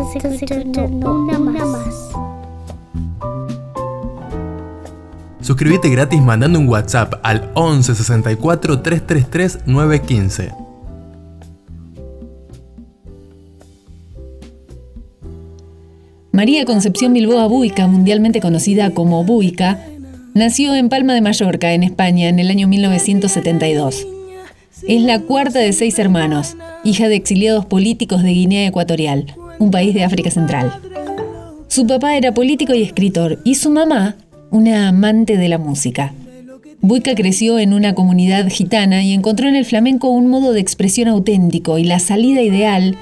Estás escuchando una más. Suscríbete gratis mandando un WhatsApp al 11 64 333 915. María Concepción Bilboa Buica, mundialmente conocida como Buica, nació en Palma de Mallorca, en España, en el año 1972. Es la cuarta de seis hermanos, hija de exiliados políticos de Guinea Ecuatorial, un país de África Central. Su papá era político y escritor, y su mamá, una amante de la música. Buica creció en una comunidad gitana y encontró en el flamenco un modo de expresión auténtico y la salida ideal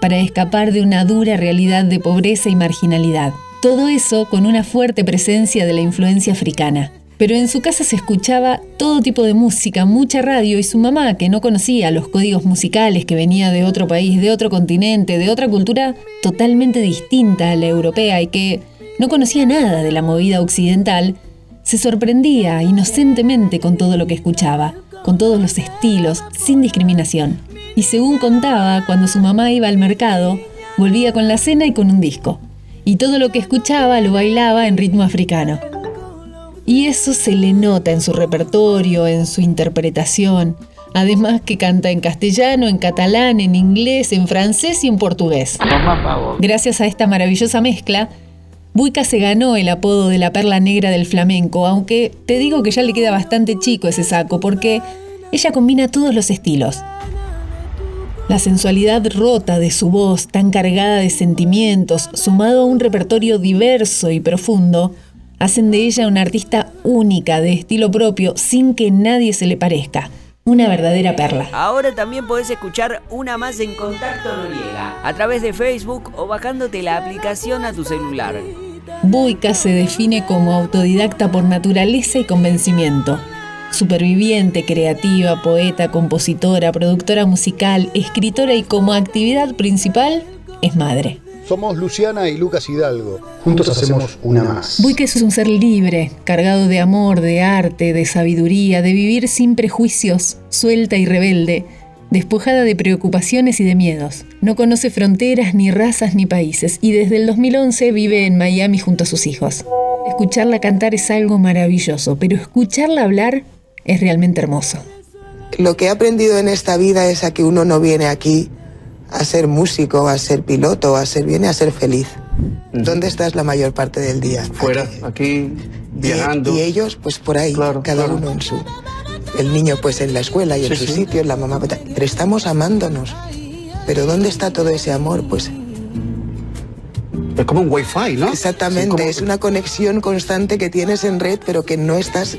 para escapar de una dura realidad de pobreza y marginalidad. Todo eso con una fuerte presencia de la influencia africana. Pero en su casa se escuchaba todo tipo de música, mucha radio y su mamá, que no conocía los códigos musicales, que venía de otro país, de otro continente, de otra cultura totalmente distinta a la europea y que no conocía nada de la movida occidental, se sorprendía inocentemente con todo lo que escuchaba, con todos los estilos, sin discriminación. Y según contaba, cuando su mamá iba al mercado, volvía con la cena y con un disco. Y todo lo que escuchaba lo bailaba en ritmo africano. Y eso se le nota en su repertorio, en su interpretación. Además que canta en castellano, en catalán, en inglés, en francés y en portugués. Gracias a esta maravillosa mezcla, Buica se ganó el apodo de la perla negra del flamenco, aunque te digo que ya le queda bastante chico ese saco, porque ella combina todos los estilos. La sensualidad rota de su voz, tan cargada de sentimientos, sumado a un repertorio diverso y profundo, hacen de ella una artista única, de estilo propio, sin que nadie se le parezca. Una verdadera perla. Ahora también podés escuchar una más en Contacto Noriega, a través de Facebook o bajándote la aplicación a tu celular. Buica se define como autodidacta por naturaleza y convencimiento. Superviviente, creativa, poeta, compositora, productora musical, escritora y como actividad principal es madre. Somos Luciana y Lucas Hidalgo. Juntos hacemos una más. Buica es un ser libre, cargado de amor, de arte, de sabiduría, de vivir sin prejuicios, suelta y rebelde, despojada de preocupaciones y de miedos. No conoce fronteras, ni razas, ni países, y desde el 2011 vive en Miami junto a sus hijos. Escucharla cantar es algo maravilloso, pero escucharla hablar es realmente hermoso. Lo que he aprendido en esta vida es a que uno no viene aquí a ser músico, a ser piloto, a ser viene a ser feliz. ¿Dónde estás la mayor parte del día? Fuera, aquí, viajando. Y, ellos, pues por ahí, Claro, cada claro. uno en su. El niño, pues en la escuela y en Sí, sitio, la mamá. Pero estamos amándonos. Pero ¿dónde está todo ese amor? Pues Es como un wifi, ¿no? Exactamente, Sí, como- es una conexión constante que tienes en red, pero que no estás...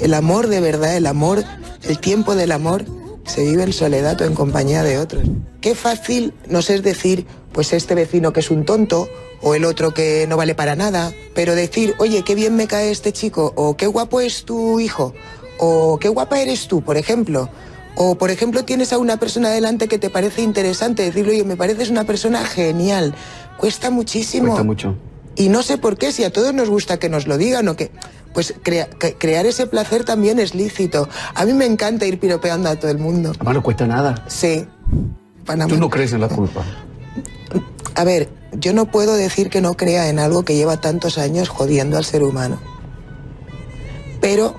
El amor de verdad, el amor, el tiempo del amor, se vive en soledad o en compañía de otros. Qué fácil nos es decir, pues este vecino que es un tonto, o el otro que no vale para nada, pero decir, oye, qué bien me cae este chico, o qué guapo es tu hijo, o qué guapa eres tú, por ejemplo. O, por ejemplo, tienes a una persona delante que te parece interesante, decirle, oye, me pareces una persona genial. Cuesta muchísimo. Cuesta mucho. Y no sé por qué, si a todos nos gusta que nos lo digan o que... Pues crea- que- crear ese placer también es lícito. A mí me encanta ir piropeando a todo el mundo. Además no cuesta nada. Sí. Panamá. Tú no crees en la culpa. A ver, yo no puedo decir que no crea en algo que lleva tantos años jodiendo al ser humano. Pero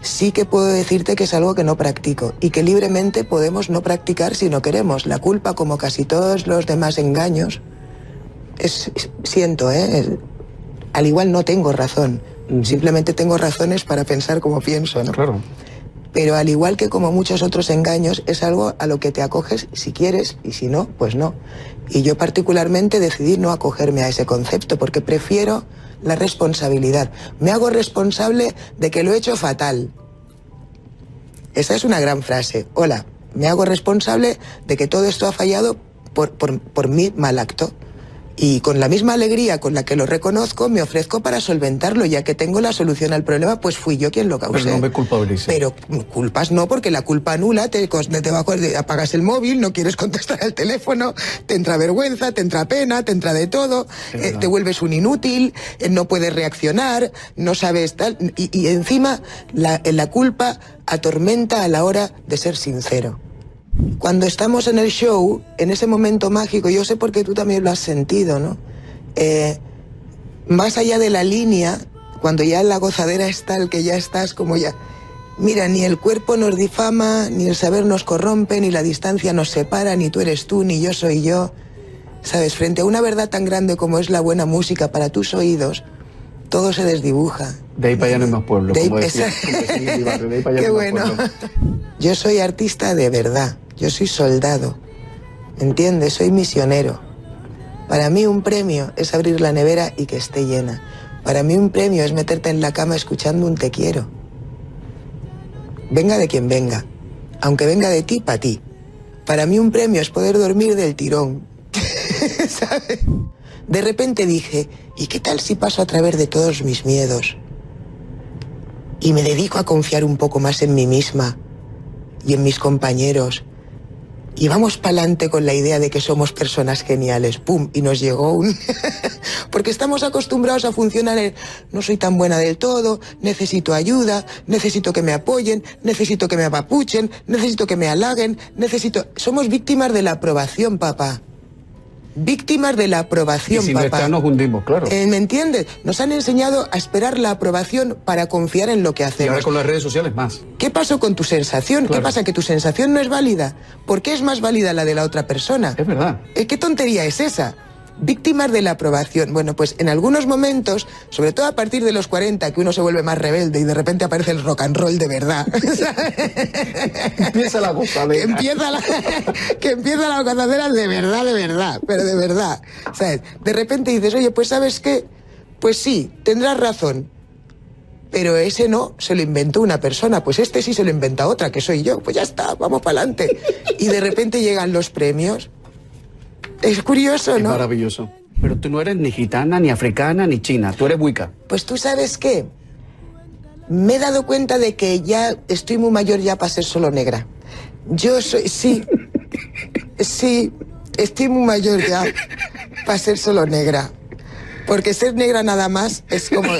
sí que puedo decirte que es algo que no practico y que libremente podemos no practicar si no queremos. La culpa, como casi todos los demás engaños, es, siento, ¿eh? Al igual no tengo razón. Simplemente tengo razones para pensar como pienso, ¿no? Claro. Pero al igual que como muchos otros engaños, es algo a lo que te acoges si quieres y si no, pues no. Y yo particularmente decidí no acogerme a ese concepto porque prefiero la responsabilidad. Me hago responsable de que lo he hecho fatal. Esa es una gran frase. Hola, me hago responsable de que todo esto ha fallado por, por, por mi mal acto. Y con la misma alegría con la que lo reconozco, me ofrezco para solventarlo, ya que tengo la solución al problema, pues fui yo quien lo causé. Pero no me culpabilices. Pero culpas no, porque la culpa anula, te, te va- apagas el móvil, no quieres contestar al teléfono, te entra vergüenza, te entra pena, te entra de todo, eh, te vuelves un inútil, eh, no puedes reaccionar, no sabes tal. Y, y encima la, la culpa atormenta a la hora de ser sincero. Cuando estamos en el show, en ese momento mágico, yo sé porque tú también lo has sentido, ¿no? Eh, más allá de la línea, cuando ya la gozadera es tal que ya estás como ya... Mira, ni el cuerpo nos difama, ni el saber nos corrompe, ni la distancia nos separa, ni tú eres tú, ni yo soy yo. Sabes, frente a una verdad tan grande como es la buena música para tus oídos, todo se desdibuja. De ahí para allá no hay más pueblo, De ahí- como decía. esa- como decía mi barrio, de ahí para allá Qué no hay más bueno. pueblo. Yo soy artista de verdad, yo soy soldado, ¿entiendes? Soy misionero. Para mí un premio es abrir la nevera y que esté llena. Para mí un premio es meterte en la cama escuchando un te quiero. Venga de quien venga, aunque venga de ti, para ti. Para mí un premio es poder dormir del tirón. ¿Sabes? De repente dije, ¿y qué tal si paso a través de todos mis miedos? Y me dedico a confiar un poco más en mí misma y en mis compañeros. Y vamos para adelante con la idea de que somos personas geniales. ¡Pum! Y nos llegó un... Porque estamos acostumbrados a funcionar en... No soy tan buena del todo, necesito ayuda, necesito que me apoyen, necesito que me apapuchen, necesito que me halaguen, necesito... Somos víctimas de la aprobación, papá. Víctimas de la Y aprobación, sin papá. estar nos hundimos, claro. Eh, ¿Me entiendes? Nos han enseñado a esperar la aprobación para confiar en lo que y hacemos. ahora con las redes sociales más. ¿Qué pasó con tu sensación? ¿Qué pasa? ¿Que tu sensación no es válida? ¿Por qué es más válida la de la otra persona? Es verdad. Eh, ¿Qué tontería es esa? Víctimas de la aprobación. Bueno, pues en algunos momentos, sobre todo a partir de los 40, que uno se vuelve más rebelde y de repente aparece el rock and roll de verdad. Empieza la que gozadera. empieza la, que empieza la gozadera de verdad, de verdad, pero de verdad. ¿Sabes? De repente dices, oye, pues ¿sabes qué? Pues sí, tendrás razón. Pero ese no se lo inventó una persona, pues este sí se lo inventa otra, que soy yo. Pues ya está, vamos para adelante. Y de repente llegan los premios. Es curioso, Es ¿no? maravilloso. Pero tú no eres ni gitana, ni africana, ni china. Tú eres wicca. Pues tú sabes qué, me he dado cuenta de que ya estoy muy mayor ya para ser solo negra. Yo soy, sí, sí, estoy muy mayor ya para ser solo negra. Porque ser negra nada más es como,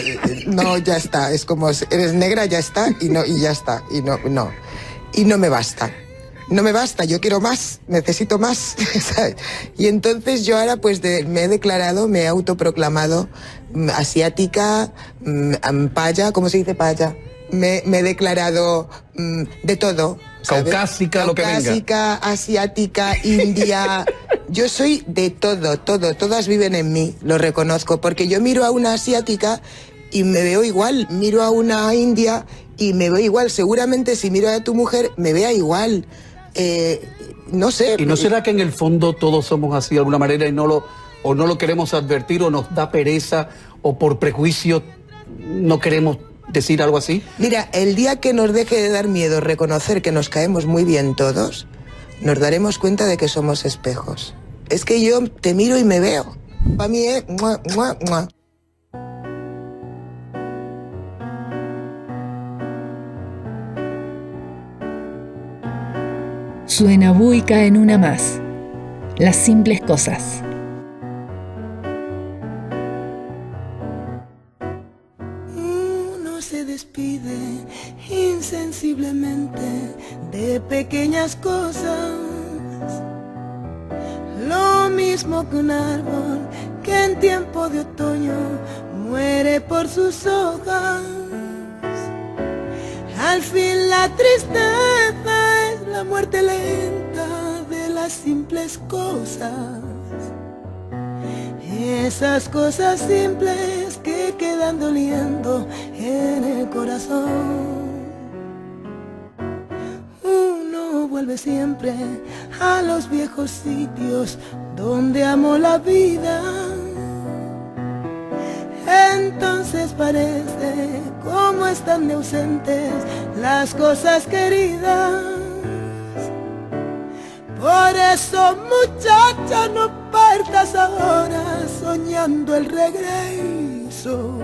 no, ya está, es como, eres negra, ya está, y no, y ya está, y no, no, y no me basta. No me basta, yo quiero más, necesito más. ¿sabes? Y entonces yo ahora pues de- me he declarado, me he autoproclamado mm, asiática, mm, am- paya, ¿cómo se dice paya? Me, me he declarado mm, de todo. ¿sabes? Caucásica, lo que venga. Caucásica, asiática, india. Yo soy de todo, todo, todas viven en mí, lo reconozco, porque yo miro a una asiática y me veo igual, miro a una india y me veo igual. Seguramente si miro a tu mujer me vea igual. Eh, no sé. ¿Y no será que en el fondo todos somos así de alguna manera y no lo, o no lo queremos advertir o nos da pereza o por prejuicio no queremos decir algo así? Mira, el día que nos deje de dar miedo reconocer que nos caemos muy bien todos, nos daremos cuenta de que somos espejos. Es que yo te miro y me veo. Para mí es... mua, mua, mua. Suena buica en una más. Las simples cosas. Uno se despide insensiblemente de pequeñas cosas. Lo mismo que un árbol que en tiempo de otoño muere por sus hojas. Al fin la tristeza la muerte lenta de las simples cosas. Esas cosas simples que quedan doliendo en el corazón. Uno vuelve siempre a los viejos sitios donde amó la vida. Entonces parece como están de ausentes las cosas queridas. Por eso muchacha no partas ahora soñando el regreso.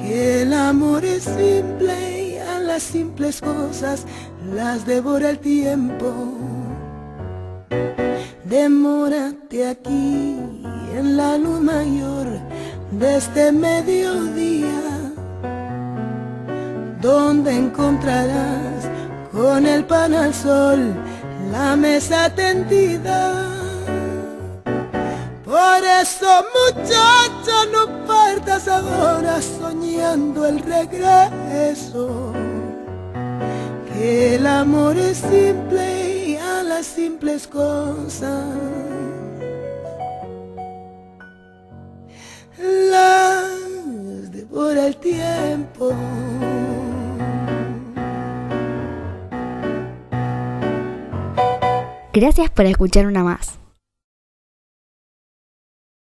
Que el amor es simple y a las simples cosas las devora el tiempo. Demórate aquí en la luz mayor de este mediodía, donde encontrarás con el pan al sol, la mesa tendida. Por eso muchacha no partas ahora soñando el regreso. Que el amor es simple y a las simples cosas. Las devora el tiempo. Gracias por escuchar una más.